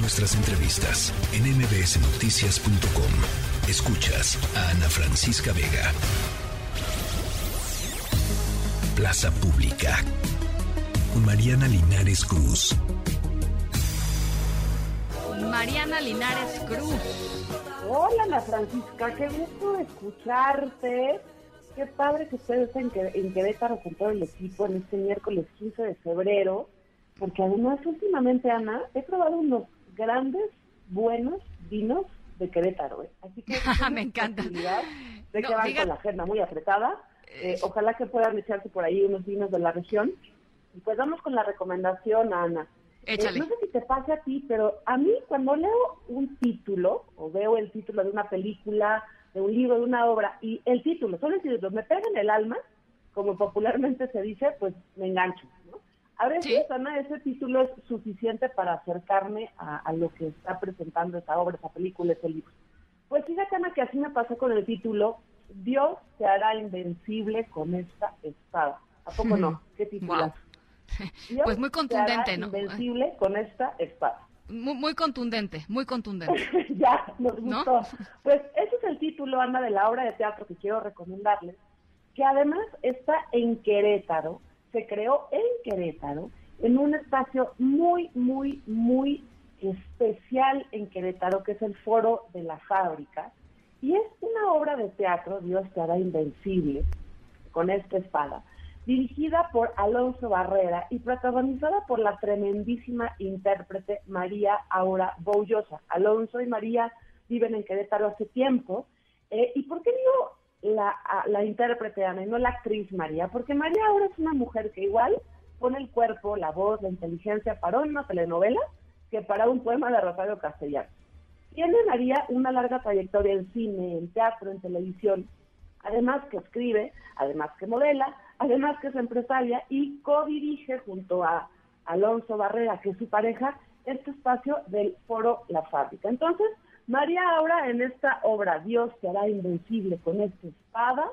Nuestras entrevistas en mbsnoticias.com. Escuchas a Ana Francisca Vega. Plaza Pública. Con Mariana Linares Cruz. Mariana Linares Cruz. Hola Ana Francisca, qué gusto escucharte. Qué padre que ustedes en, en Querétaro con todo el equipo en este miércoles 15 de febrero, porque además últimamente, Ana, he probado unos grandes, buenos vinos de Querétaro. ¿eh? Así que me encanta. De que van con la agenda muy apretada. Eh, ojalá que puedan echarse por ahí unos vinos de la región. Y pues vamos con la recomendación, Ana. Eh, Échale. no sé si te pasa a ti, pero a mí cuando leo un título o veo el título de una película, de un libro, de una obra, y el título, solo el título, me pega en el alma, como popularmente se dice, pues me engancho. A veces, Ana, ese título es suficiente para acercarme a, lo que está presentando esa obra, esa película, ese libro. Pues fíjate, Ana, que así me pasa con el título, Dios se hará invencible con esta espada. ¿A poco no? ¿Qué título? pues muy contundente, ¿no? Invencible con esta espada. Muy, muy contundente, muy contundente. ya, nos gustó. Pues ese es el título, Ana, de la obra de teatro que quiero recomendarles, que además está en Querétaro, se creó en Querétaro, en un espacio muy, muy, muy especial en Querétaro, que es el Foro de la Fábrica, y es una obra de teatro, Dios te hará invencible, con esta espada, dirigida por Alonso Barrera y protagonizada por la tremendísima intérprete María Aura Boullosa. Alonso y María viven en Querétaro hace tiempo. Eh, ¿Y por qué digo la, la intérprete Ana no la actriz María? Porque María Aura es una mujer que igual pone el cuerpo, la voz, la inteligencia para una telenovela que para un poema de Rosario Castellano. Tiene María una larga trayectoria en cine, en teatro, en televisión, además que escribe, además que modela, además que es empresaria y co-dirige junto a Alonso Barrera, que es su pareja, este espacio del foro La Fábrica. Entonces, María ahora en esta obra Dios te hará invencible con esta espada,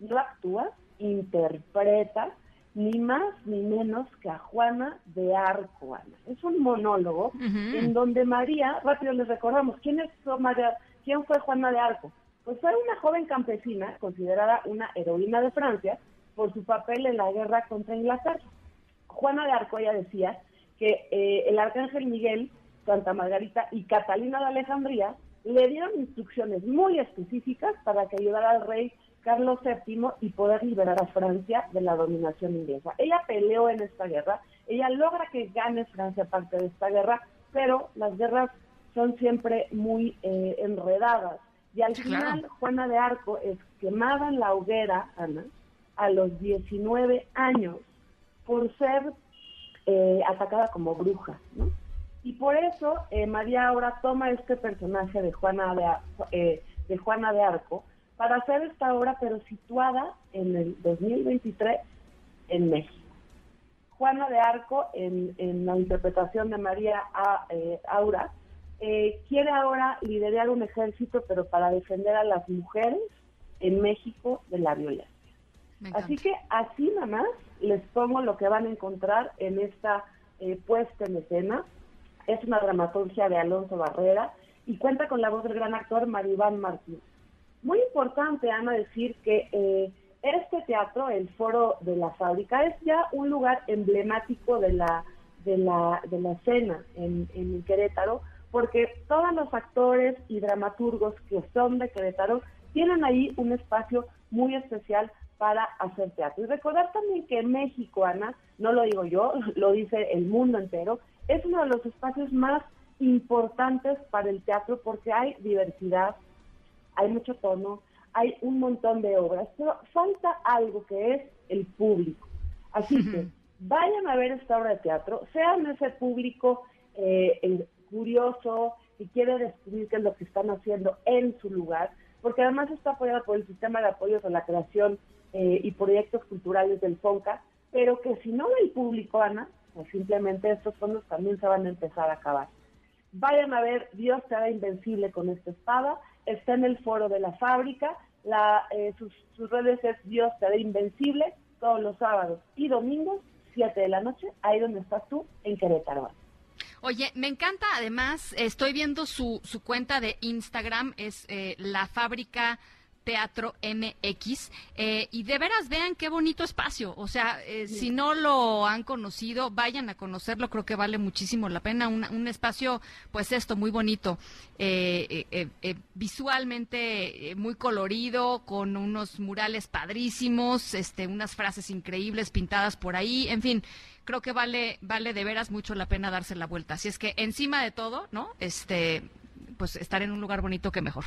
no actúa, interpreta, ni más ni menos que a Juana de Arco. Es un monólogo en donde María, rápido les recordamos, ¿quién es María? ¿Quién fue Juana de Arco? Pues fue una joven campesina considerada una heroína de Francia por su papel en la guerra contra Inglaterra. Juana de Arco, ella decía que eh, el arcángel Miguel, Santa Margarita y Catalina de Alejandría le dieron instrucciones muy específicas para que ayudara al rey Carlos VII y poder liberar a Francia de la dominación inglesa. Ella peleó en esta guerra, ella logra que gane Francia parte de esta guerra, pero las guerras son siempre muy eh, enredadas. Y al final, Juana de Arco es quemada en la hoguera, Ana, a los 19 años por ser eh, atacada como bruja, ¿no? Y por eso eh, María ahora toma este personaje de Juana de, eh, de Juana de Arco para hacer esta obra, pero situada en el 2023 en México. Juana de Arco, en, en la interpretación de María Aura, quiere ahora liderar un ejército, pero para defender a las mujeres en México de la violencia. Así que así nada más les pongo lo que van a encontrar en esta eh, puesta en escena. Es una dramaturgia de Alonso Barrera y cuenta con la voz del gran actor Maribán Martín. Muy importante, Ana, decir que eh, este teatro, el Foro de la Fábrica, es ya un lugar emblemático de la, de la, de la escena en, en Querétaro, porque todos los actores y dramaturgos que son de Querétaro tienen ahí un espacio muy especial para hacer teatro. Y recordar también que México, Ana, no lo digo yo, lo dice el mundo entero, es uno de los espacios más importantes para el teatro porque hay diversidad, hay mucho tono, hay un montón de obras, pero falta algo que es el público. Así que vayan a ver esta obra de teatro, sean ese público eh, curioso que quiere descubrir qué es lo que están haciendo en su lugar, porque además está apoyada por el sistema de apoyos a la creación eh, y proyectos culturales del FONCA, pero que si no el público, Ana, pues simplemente estos fondos también se van a empezar a acabar. Vayan a ver Dios te hará invencible con esta espada, está en el foro de la fábrica, la, eh, sus, redes es Dios te hará invencible todos los sábados y domingos, 7 de la noche, ahí donde estás tú, en Querétaro. Oye, me encanta además, estoy viendo su, su cuenta de Instagram, es eh, la fábrica Teatro MX. Eh, y de veras vean qué bonito espacio. O sea, eh, si no lo han conocido, vayan a conocerlo. Creo que vale muchísimo la pena. Un, espacio, pues esto, muy bonito. Eh, visualmente muy colorido, con unos murales padrísimos, este, unas frases increíbles pintadas por ahí. En fin, creo que vale, vale de veras mucho la pena darse la vuelta. Así es que encima de todo, ¿no? Este, pues estar en un lugar bonito que mejor.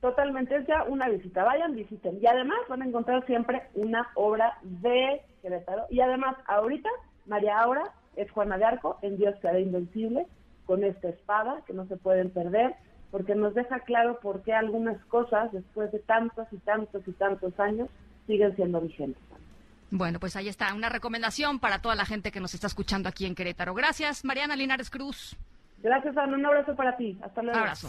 Totalmente, es ya una visita. Vayan, visiten. Y además van a encontrar siempre una obra de Querétaro. Y además, ahorita, María Aura es Juana de Arco en Dios que invencible, con esta espada que no se pueden perder, porque nos deja claro por qué algunas cosas, después de tantos y tantos y tantos años, siguen siendo vigentes. Bueno, pues ahí está, una recomendación para toda la gente que nos está escuchando aquí en Querétaro. Gracias, Mariana Linares Cruz. Gracias, Ana. Un abrazo para ti. Hasta luego. Abrazo.